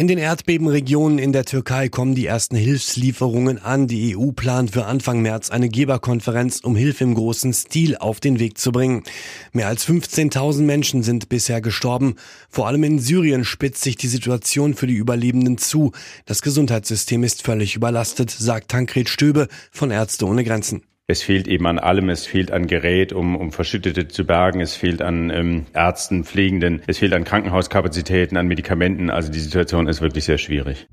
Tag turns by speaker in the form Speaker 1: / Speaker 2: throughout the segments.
Speaker 1: In den Erdbebenregionen in der Türkei kommen die ersten Hilfslieferungen an. Die EU plant für Anfang März eine Geberkonferenz, um Hilfe im großen Stil auf den Weg zu bringen. Mehr als 15.000 Menschen sind bisher gestorben. Vor allem in Syrien spitzt sich die Situation für die Überlebenden zu. Das Gesundheitssystem ist völlig überlastet, sagt Tankred Stöbe von Ärzte ohne Grenzen.
Speaker 2: Es fehlt eben an allem. Es fehlt an Gerät, um, um Verschüttete zu bergen. Es fehlt an ähm, Ärzten, Pflegenden. Es fehlt an Krankenhauskapazitäten, an Medikamenten. Also die Situation ist wirklich sehr schwierig.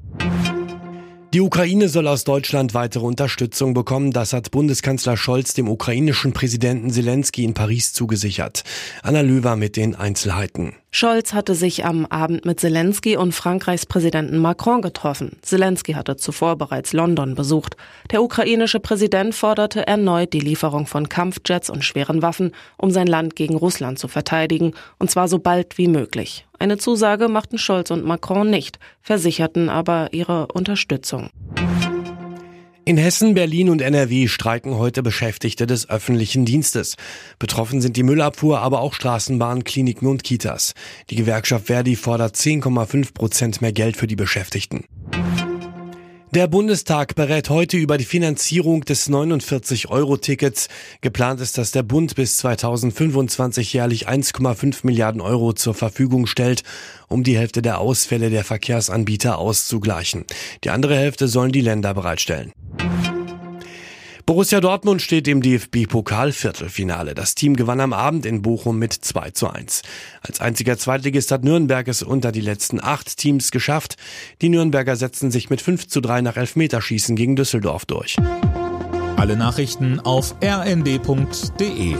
Speaker 1: Die Ukraine soll aus Deutschland weitere Unterstützung bekommen. Das hat Bundeskanzler Scholz dem ukrainischen Präsidenten Zelensky in Paris zugesichert. Anna Löwer mit den Einzelheiten.
Speaker 3: Scholz hatte sich am Abend mit Zelensky und Frankreichs Präsidenten Macron getroffen. Zelensky hatte zuvor bereits London besucht. Der ukrainische Präsident forderte erneut die Lieferung von Kampfjets und schweren Waffen, um sein Land gegen Russland zu verteidigen, und zwar so bald wie möglich. Eine Zusage machten Scholz und Macron nicht, versicherten aber ihre Unterstützung.
Speaker 1: In Hessen, Berlin und NRW streiken heute Beschäftigte des öffentlichen Dienstes. Betroffen sind die Müllabfuhr, aber auch Straßenbahnen, Kliniken und Kitas. Die Gewerkschaft Verdi fordert 10,5 Prozent mehr Geld für die Beschäftigten. Der Bundestag berät heute über die Finanzierung des 49-Euro-Tickets. Geplant ist, dass der Bund bis 2025 jährlich 1,5 Milliarden Euro zur Verfügung stellt, um die Hälfte der Ausfälle der Verkehrsanbieter auszugleichen. Die andere Hälfte sollen die Länder bereitstellen. Borussia Dortmund steht im DFB-Pokal-Viertelfinale. Das Team gewann am Abend in Bochum mit 2 zu 1. Als einziger Zweitligist hat Nürnberg es unter die letzten acht Teams geschafft. Die Nürnberger setzten sich mit 5 zu 3 nach Elfmeterschießen gegen Düsseldorf durch.
Speaker 4: Alle Nachrichten auf rnd.de